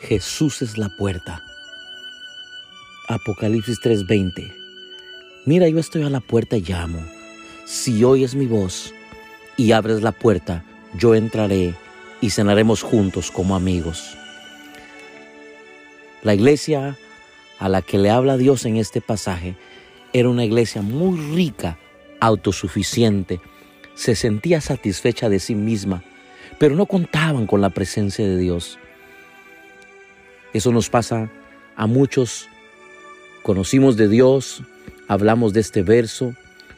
Jesús es la puerta. Apocalipsis 3:20. Mira, yo estoy a la puerta y llamo. Si oyes mi voz y abres la puerta, yo entraré y cenaremos juntos como amigos. La iglesia a la que le habla Dios en este pasaje era una iglesia muy rica, autosuficiente, se sentía satisfecha de sí misma, pero no contaban con la presencia de Dios. Eso nos pasa a muchos. Conocimos de Dios, hablamos de este verso,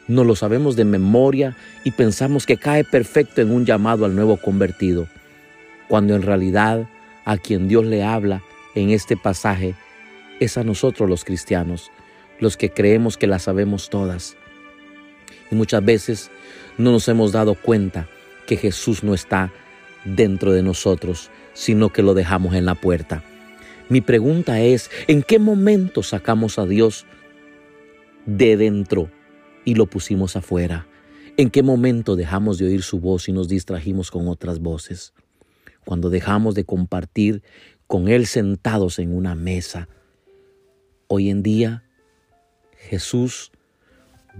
no lo sabemos de memoria y pensamos que cae perfecto en un llamado al nuevo convertido, cuando en realidad a quien Dios le habla en este pasaje es a nosotros los cristianos, los que creemos que la sabemos todas. Y muchas veces no nos hemos dado cuenta que Jesús no está dentro de nosotros, sino que lo dejamos en la puerta. Mi pregunta es, ¿en qué momento sacamos a Dios de dentro y lo pusimos afuera? ¿En qué momento dejamos de oír su voz y nos distrajimos con otras voces? Cuando dejamos de compartir con Él sentados en una mesa. Hoy en día Jesús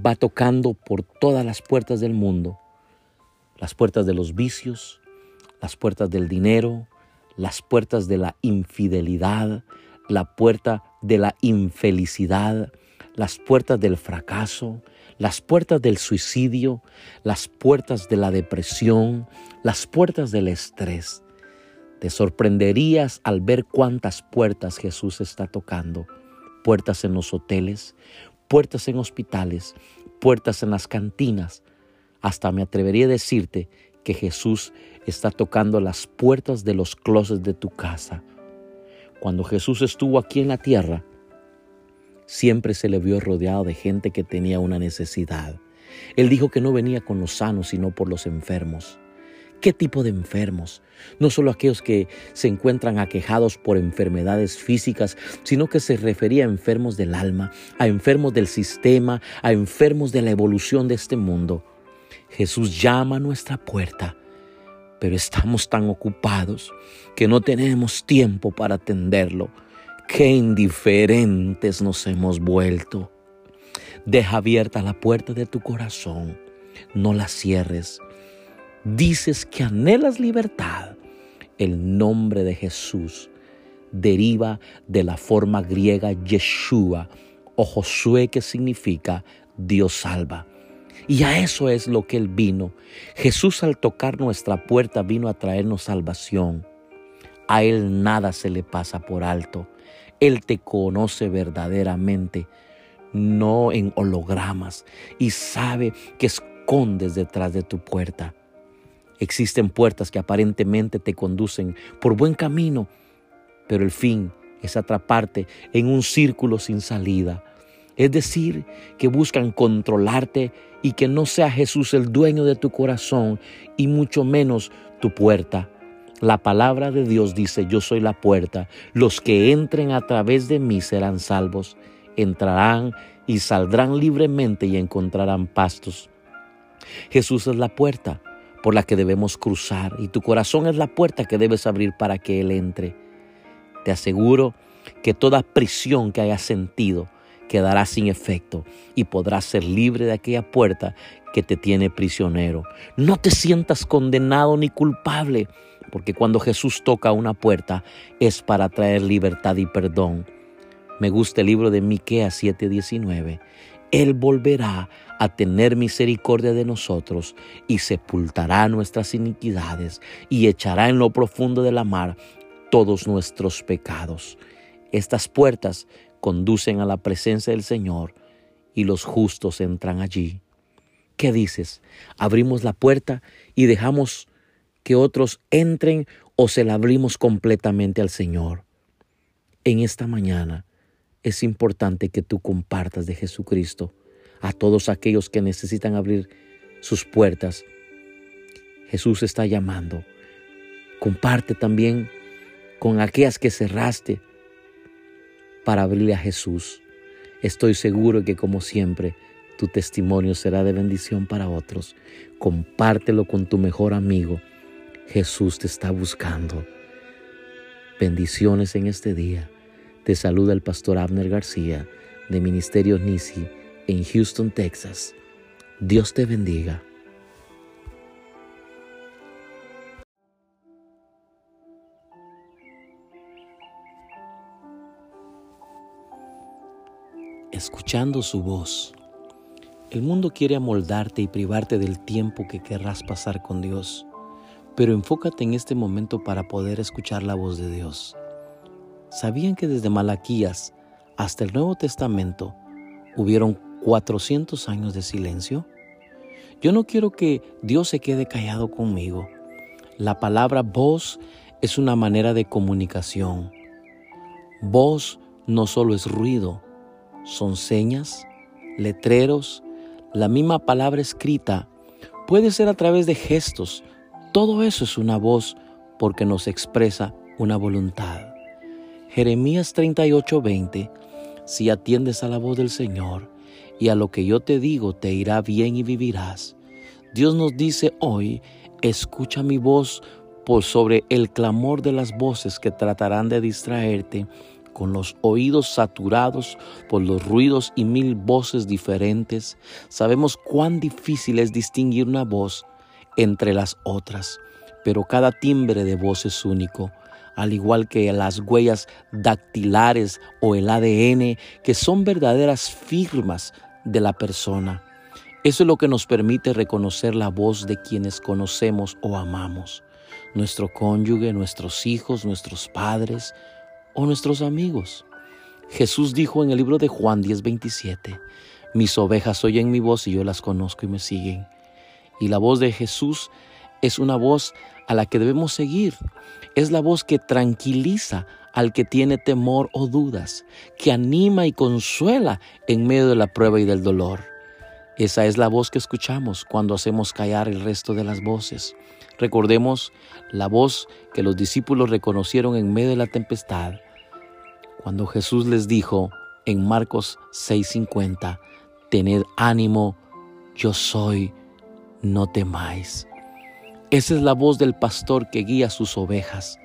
va tocando por todas las puertas del mundo, las puertas de los vicios, las puertas del dinero, las puertas de la infidelidad, la puerta de la infelicidad, las puertas del fracaso, las puertas del suicidio, las puertas de la depresión, las puertas del estrés. Te sorprenderías al ver cuántas puertas Jesús está tocando. Puertas en los hoteles, puertas en hospitales, puertas en las cantinas. Hasta me atrevería a decirte que Jesús está tocando las puertas de los closets de tu casa. Cuando Jesús estuvo aquí en la tierra, siempre se le vio rodeado de gente que tenía una necesidad. Él dijo que no venía con los sanos, sino por los enfermos. ¿Qué tipo de enfermos? No solo aquellos que se encuentran aquejados por enfermedades físicas, sino que se refería a enfermos del alma, a enfermos del sistema, a enfermos de la evolución de este mundo. Jesús llama a nuestra puerta, pero estamos tan ocupados que no tenemos tiempo para atenderlo. Qué indiferentes nos hemos vuelto. Deja abierta la puerta de tu corazón, no la cierres. Dices que anhelas libertad. El nombre de Jesús deriva de la forma griega Yeshua o Josué que significa Dios salva. Y a eso es lo que Él vino. Jesús al tocar nuestra puerta vino a traernos salvación. A Él nada se le pasa por alto. Él te conoce verdaderamente, no en hologramas, y sabe que escondes detrás de tu puerta. Existen puertas que aparentemente te conducen por buen camino, pero el fin es atraparte en un círculo sin salida. Es decir, que buscan controlarte y que no sea Jesús el dueño de tu corazón y mucho menos tu puerta. La palabra de Dios dice, yo soy la puerta. Los que entren a través de mí serán salvos. Entrarán y saldrán libremente y encontrarán pastos. Jesús es la puerta por la que debemos cruzar y tu corazón es la puerta que debes abrir para que Él entre. Te aseguro que toda prisión que hayas sentido quedará sin efecto y podrás ser libre de aquella puerta que te tiene prisionero. No te sientas condenado ni culpable, porque cuando Jesús toca una puerta es para traer libertad y perdón. Me gusta el libro de Miqueas 7:19. Él volverá a tener misericordia de nosotros y sepultará nuestras iniquidades y echará en lo profundo de la mar todos nuestros pecados. Estas puertas conducen a la presencia del Señor y los justos entran allí. ¿Qué dices? ¿Abrimos la puerta y dejamos que otros entren o se la abrimos completamente al Señor? En esta mañana es importante que tú compartas de Jesucristo a todos aquellos que necesitan abrir sus puertas. Jesús está llamando. Comparte también con aquellas que cerraste para abrirle a Jesús. Estoy seguro que como siempre tu testimonio será de bendición para otros. Compártelo con tu mejor amigo. Jesús te está buscando. Bendiciones en este día. Te saluda el pastor Abner García de Ministerio Nisi en Houston, Texas. Dios te bendiga. Escuchando su voz. El mundo quiere amoldarte y privarte del tiempo que querrás pasar con Dios, pero enfócate en este momento para poder escuchar la voz de Dios. ¿Sabían que desde Malaquías hasta el Nuevo Testamento hubieron 400 años de silencio? Yo no quiero que Dios se quede callado conmigo. La palabra voz es una manera de comunicación. Voz no solo es ruido, son señas, letreros, la misma palabra escrita puede ser a través de gestos. Todo eso es una voz porque nos expresa una voluntad. Jeremías 38:20, si atiendes a la voz del Señor y a lo que yo te digo te irá bien y vivirás. Dios nos dice hoy, escucha mi voz por sobre el clamor de las voces que tratarán de distraerte con los oídos saturados por los ruidos y mil voces diferentes, sabemos cuán difícil es distinguir una voz entre las otras, pero cada timbre de voz es único, al igual que las huellas dactilares o el ADN, que son verdaderas firmas de la persona. Eso es lo que nos permite reconocer la voz de quienes conocemos o amamos. Nuestro cónyuge, nuestros hijos, nuestros padres, o nuestros amigos. Jesús dijo en el libro de Juan 10:27, mis ovejas oyen mi voz y yo las conozco y me siguen. Y la voz de Jesús es una voz a la que debemos seguir. Es la voz que tranquiliza al que tiene temor o dudas, que anima y consuela en medio de la prueba y del dolor. Esa es la voz que escuchamos cuando hacemos callar el resto de las voces. Recordemos la voz que los discípulos reconocieron en medio de la tempestad, cuando Jesús les dijo en Marcos 6:50, tened ánimo, yo soy, no temáis. Esa es la voz del pastor que guía sus ovejas,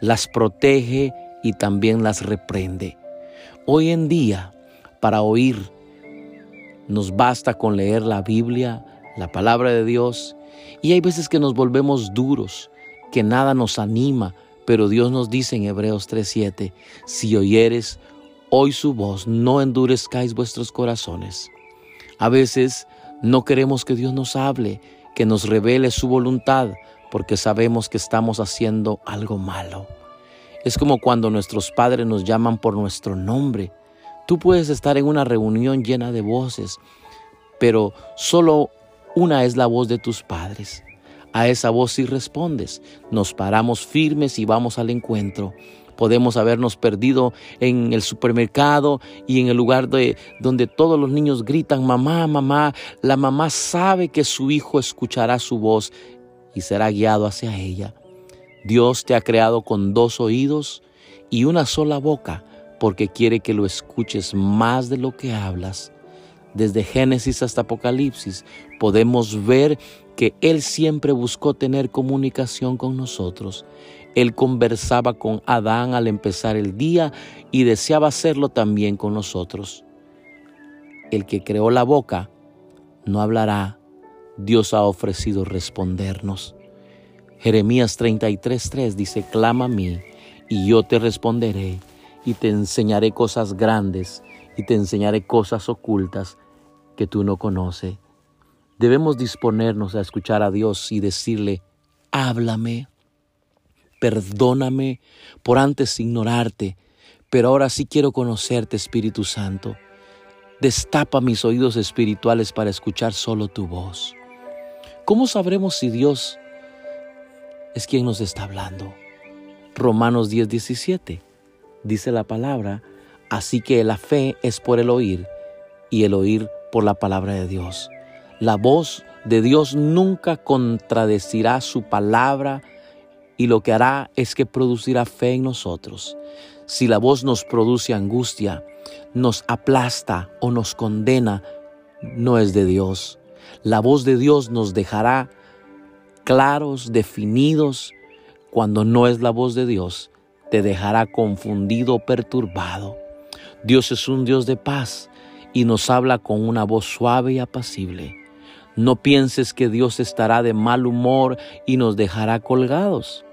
las protege y también las reprende. Hoy en día, para oír nos basta con leer la Biblia, la palabra de Dios, y hay veces que nos volvemos duros, que nada nos anima, pero Dios nos dice en Hebreos 3:7, si oyeres hoy su voz, no endurezcáis vuestros corazones. A veces no queremos que Dios nos hable, que nos revele su voluntad, porque sabemos que estamos haciendo algo malo. Es como cuando nuestros padres nos llaman por nuestro nombre, Tú puedes estar en una reunión llena de voces, pero solo una es la voz de tus padres. A esa voz sí respondes. Nos paramos firmes y vamos al encuentro. Podemos habernos perdido en el supermercado y en el lugar de, donde todos los niños gritan, mamá, mamá. La mamá sabe que su hijo escuchará su voz y será guiado hacia ella. Dios te ha creado con dos oídos y una sola boca porque quiere que lo escuches más de lo que hablas. Desde Génesis hasta Apocalipsis podemos ver que Él siempre buscó tener comunicación con nosotros. Él conversaba con Adán al empezar el día y deseaba hacerlo también con nosotros. El que creó la boca no hablará. Dios ha ofrecido respondernos. Jeremías 33:3 dice, clama a mí y yo te responderé y te enseñaré cosas grandes y te enseñaré cosas ocultas que tú no conoces. Debemos disponernos a escuchar a Dios y decirle, háblame, perdóname por antes ignorarte, pero ahora sí quiero conocerte, Espíritu Santo. Destapa mis oídos espirituales para escuchar solo tu voz. ¿Cómo sabremos si Dios es quien nos está hablando? Romanos 10, 17 dice la palabra, así que la fe es por el oír y el oír por la palabra de Dios. La voz de Dios nunca contradecirá su palabra y lo que hará es que producirá fe en nosotros. Si la voz nos produce angustia, nos aplasta o nos condena, no es de Dios. La voz de Dios nos dejará claros, definidos. Cuando no es la voz de Dios, te dejará confundido perturbado. Dios es un Dios de paz y nos habla con una voz suave y apacible. No pienses que Dios estará de mal humor y nos dejará colgados.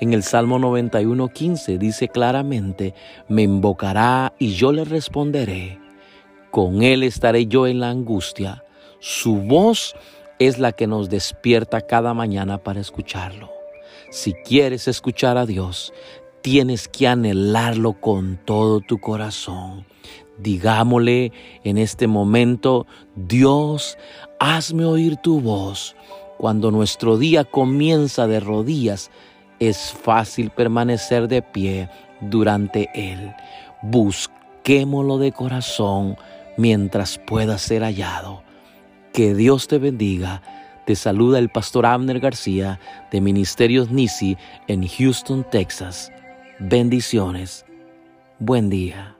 En el Salmo 91.15 dice claramente, me invocará y yo le responderé. Con él estaré yo en la angustia. Su voz es la que nos despierta cada mañana para escucharlo. Si quieres escuchar a Dios, tienes que anhelarlo con todo tu corazón. Digámosle en este momento, Dios, hazme oír tu voz. Cuando nuestro día comienza de rodillas, es fácil permanecer de pie durante él. Busquémoslo de corazón mientras pueda ser hallado. Que Dios te bendiga. Te saluda el pastor Abner García de Ministerios Nisi en Houston, Texas. Bendiciones. Buen día.